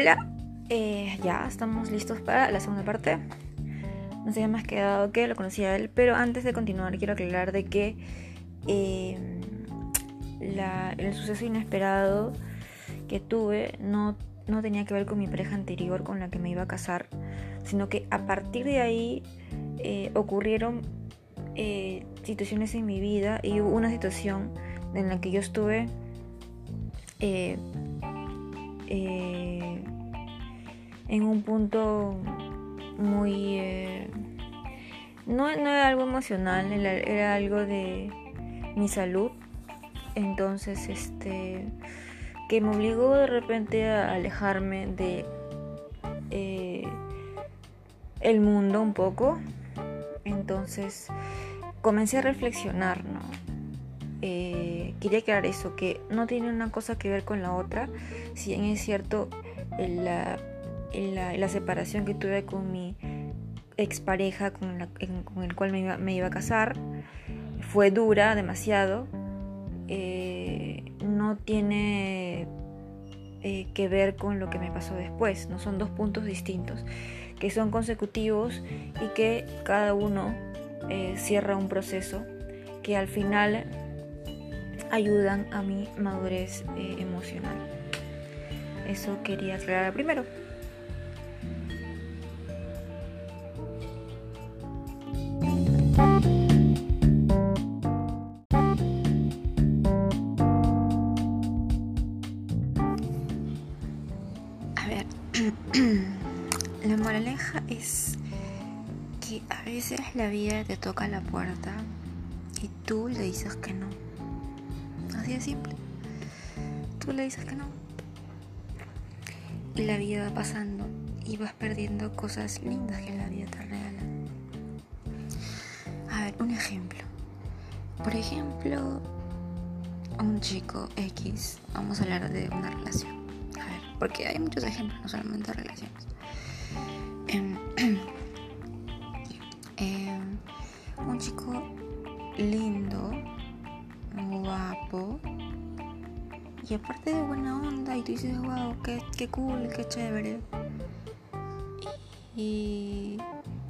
Hola, eh, ya estamos listos para la segunda parte. No sé más quedado que lo conocía él, pero antes de continuar quiero aclarar de que eh, el suceso inesperado que tuve no, no tenía que ver con mi pareja anterior con la que me iba a casar, sino que a partir de ahí eh, ocurrieron situaciones en mi vida y hubo una situación en la que yo estuve eh, en un punto muy... Eh, no, era algo emocional, era, algo de mi salud. Entonces, este, que me obligó de repente a alejarme de eh, el mundo un poco. Entonces, comencé a reflexionar, ¿no? Eh, quería aclarar eso, que no tiene una cosa que ver con la otra. Si bien es cierto, la, la, separación que tuve con mi expareja con, con el cual me iba, a casar fue dura demasiado. Eh, no tiene eh, que ver con lo que me pasó después, no son dos puntos distintos que son consecutivos y que cada uno cierra un proceso que al final ayudan a mi madurez eh, emocional. Eso quería aclarar primero. A ver, la moraleja es que a veces la vida te toca la puerta y tú le dices que no de simple. Tú le dices que no. Y la vida va pasando y vas perdiendo cosas lindas que la vida te regala. A ver, un ejemplo. Por ejemplo, un chico X, vamos a hablar de una relación. A ver, porque hay muchos ejemplos, no solamente relaciones. Em, em, un chico lindo, y aparte de buena onda y tú dices, wow, qué, qué cool, qué chévere. Y,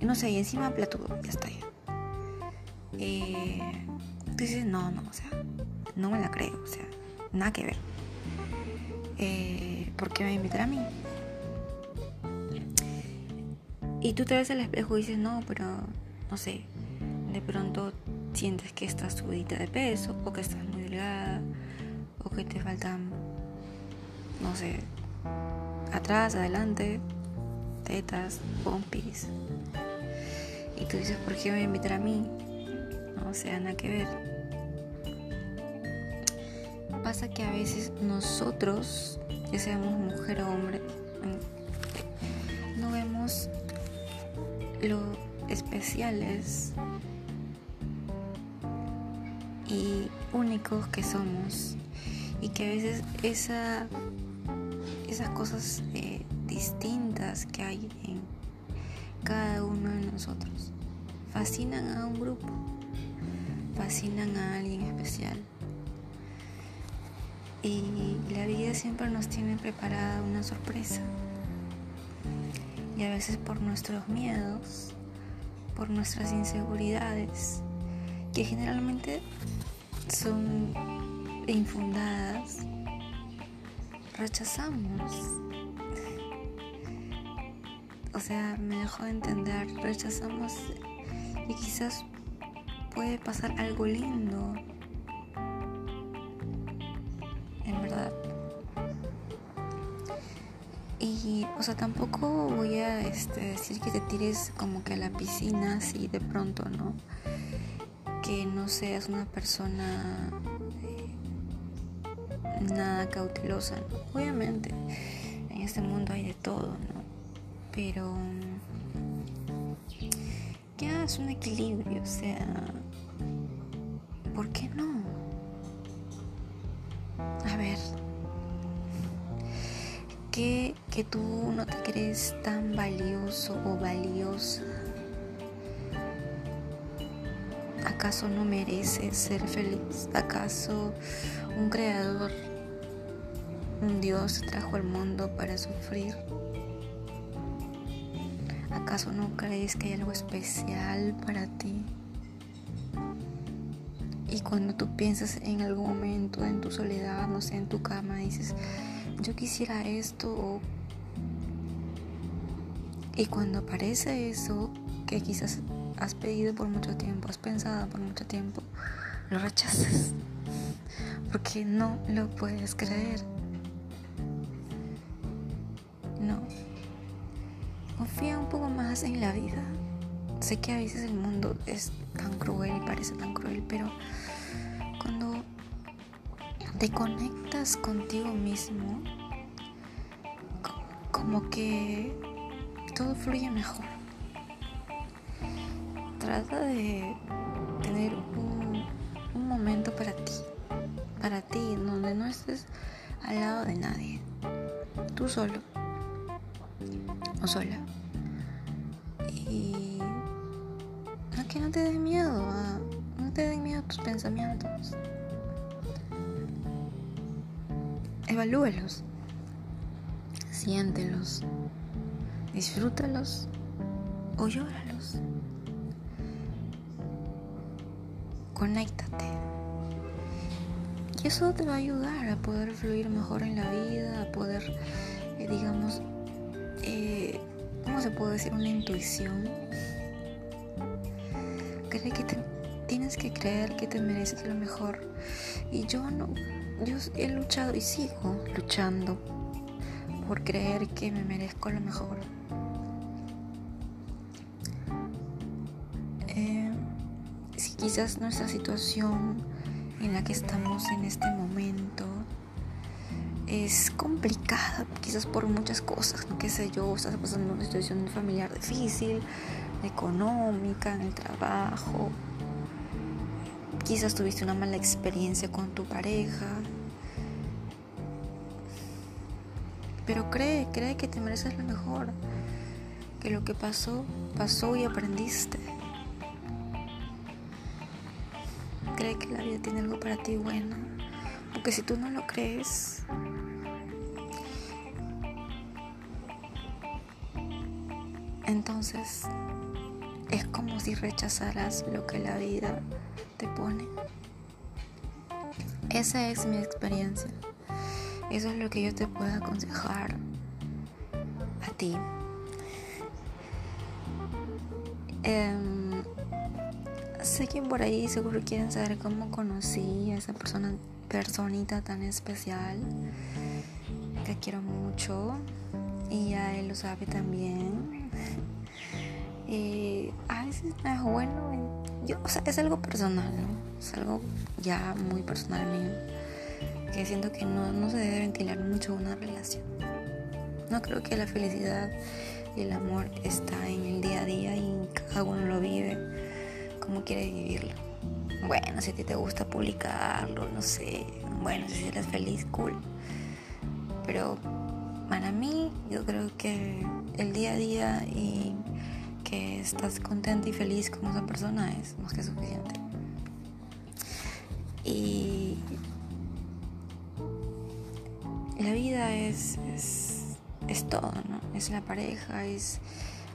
no sé, y encima platudo, ya está. Eh, tú dices, no, no, o sea, no me la creo, o sea, nada que ver. Eh, ¿Por qué me va a mí? Y tú te ves al espejo y dices, no, pero no sé, de pronto sientes que estás subidita de peso o que estás o que te faltan, no sé, atrás, adelante, tetas, pompis. Y tú dices, ¿por qué me invitar a mí? No, o sea, nada que ver. Pasa que a veces nosotros, ya seamos mujer o hombre, no vemos lo especiales y únicos que somos y que a veces esa, esas cosas eh, distintas que hay en cada uno de nosotros fascinan a un grupo, fascinan a alguien especial. Y la vida siempre nos tiene preparada una sorpresa. Y a veces por nuestros miedos, por nuestras inseguridades, que generalmente son infundadas, rechazamos. O sea, me dejó de entender, rechazamos y quizás puede pasar algo lindo. En verdad. Y, o sea, tampoco voy a este, decir que te tires como que a la piscina así de pronto, ¿no? Que no seas una persona eh, nada cautelosa. Obviamente, en este mundo hay de todo, ¿no? Pero que hagas un equilibrio, o sea, ¿por qué no? A ver, que, que tú no te crees tan valioso o valiosa ¿Acaso no mereces ser feliz? ¿Acaso un creador un Dios trajo al mundo para sufrir? ¿Acaso no crees que hay algo especial para ti? Y cuando tú piensas en algún momento en tu soledad, no sé, en tu cama, dices, yo quisiera esto. Y cuando aparece eso que quizás has pedido por mucho tiempo, has pensado por mucho tiempo, lo rechazas. Porque no lo puedes creer. No. Confía un poco más en la vida. Sé que a veces el mundo es tan cruel y parece tan cruel, pero cuando te conectas contigo mismo, como que todo fluye mejor. Trata de tener un, momento para ti, para ti, donde no estés al lado de nadie, tú solo o sola. Y no que no te des miedo, ah, no te den miedo tus pensamientos. Evalúalos, siéntelos, disfrútalos o llóralos. Conéctate. Y eso te va a ayudar a poder fluir mejor en la vida, a poder, eh, digamos, eh, ¿cómo se puede decir? Una intuición. Cree que tienes que creer que te mereces lo mejor. Y yo no, yo he luchado y sigo luchando por creer que me merezco lo mejor. Quizás nuestra situación en la que estamos en este momento es complicada, quizás por muchas cosas, ¿no? qué sé yo, estás pasando una situación familiar difícil, económica, en el trabajo, quizás tuviste una mala experiencia con tu pareja, pero cree, cree que te mereces lo mejor, que lo que pasó, pasó y aprendiste. Cree que la vida tiene algo para ti bueno, porque si tú no lo crees, entonces es como si rechazaras lo que la vida te pone. Esa es mi experiencia. Eso es lo que yo te puedo aconsejar a ti. Em, sé que por ahí seguro quieren saber cómo conocí a esa persona, personita tan especial que quiero mucho y a él lo sabe también. Y a veces es bueno, yo, o sea, es algo personal, ¿no? Es algo ya muy personal mío, que siento que no, no se debe ventilar mucho una relación. No creo que la felicidad y el amor está en el día a día y cada uno lo vive como quiere vivirlo. Bueno, si a ti te gusta publicarlo, no sé, bueno, si eres feliz, cool. Pero para mí, yo creo que el día a día y que estás contenta y feliz con esa persona es más que suficiente. Y la vida es, es, todo, ¿no? Es la pareja, es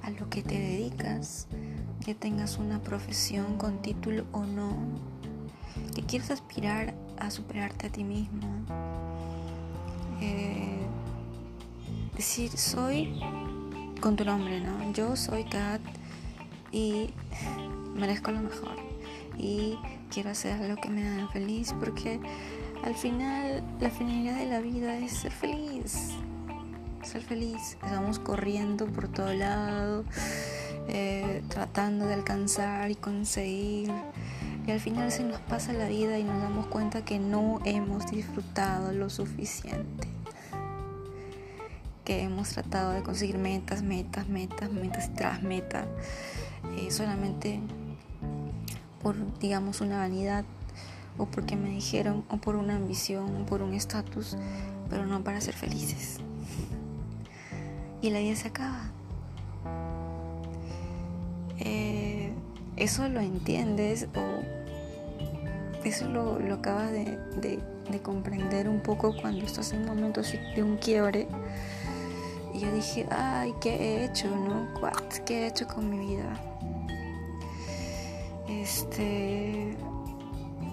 a lo que te dedicas, que tengas una profesión con título o no, que quieras aspirar a superarte a ti mismo. Eh, decir, soy con tu nombre, ¿no? Yo soy Kat y merezco lo mejor y quiero hacer lo que me haga feliz porque al final la finalidad de la vida es ser feliz. Ser feliz. Estamos corriendo por todo lado, eh, tratando de alcanzar y conseguir. Y al final se nos pasa la vida y nos damos cuenta que no hemos disfrutado lo suficiente que hemos tratado de conseguir metas, metas, metas, metas tras metas, eh, solamente por, digamos, una vanidad o porque me dijeron o por una ambición o por un estatus, pero no para ser felices. Y la vida se acaba. Eso lo entiendes o eso lo, lo acabas de, de, comprender un poco cuando estás en momentos de un quiebre. Y yo dije, ay, ¿qué he hecho, no? ¿Qué he hecho con mi vida? Este,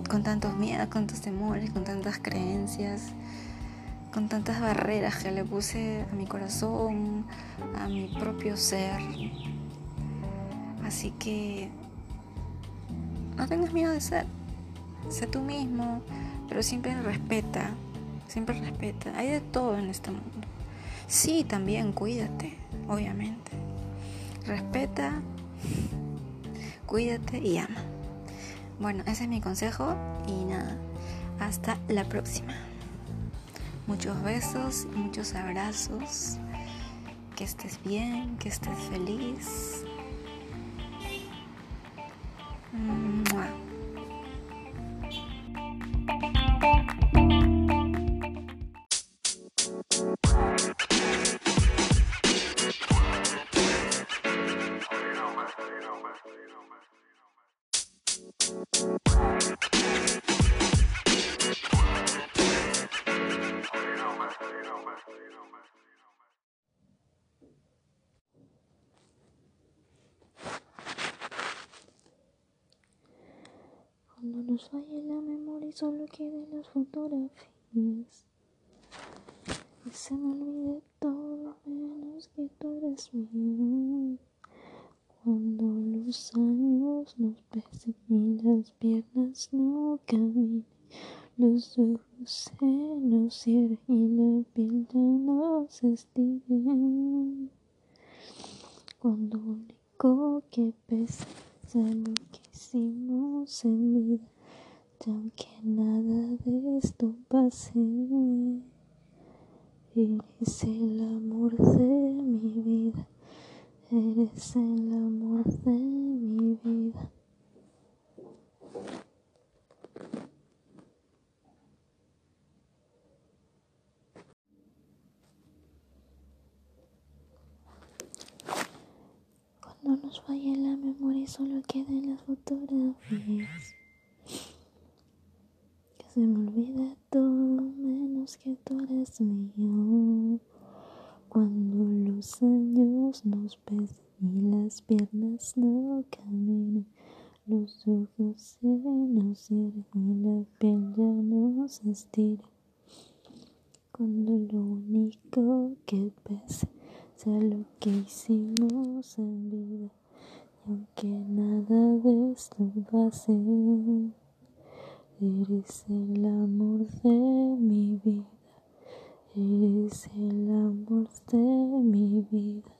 con tantos miedos, con tantos temores, con tantas creencias, con tantas barreras que le puse a mi corazón, a mi propio ser. Así que no tengas miedo de ser. Sé tú mismo, pero siempre respeta. Siempre respeta. Hay de todo en este mundo. Sí, también cuídate, obviamente. Respeta, cuídate y ama. Bueno, ese es mi consejo y nada. Hasta la próxima. Muchos besos, muchos abrazos. Que estés bien, que estés feliz. Cuando falle la memoria y solo queden las fotografías. Y se me olvide todo menos que tú eres mío. Cuando los años nos pesen y las piernas no caminen, los ojos se nos cierren y la piel ya no se estire. Cuando único que pesa sea lo que hicimos en vida, aunque nada de esto pase, eres el amor de mi vida. Eres el amor de mi vida. Cuando nos falle la memoria solo queden las fotografías. Se me olvide todo menos que tú eres mío. Cuando los años nos pesen y las piernas no caminen, los ojos se nos cierren y la piel ya no se estire. Cuando lo único que pese sea lo que hicimos en vida, y aunque nada de esto pase, eres el amor de mi vida. Eres el amor de mi vida.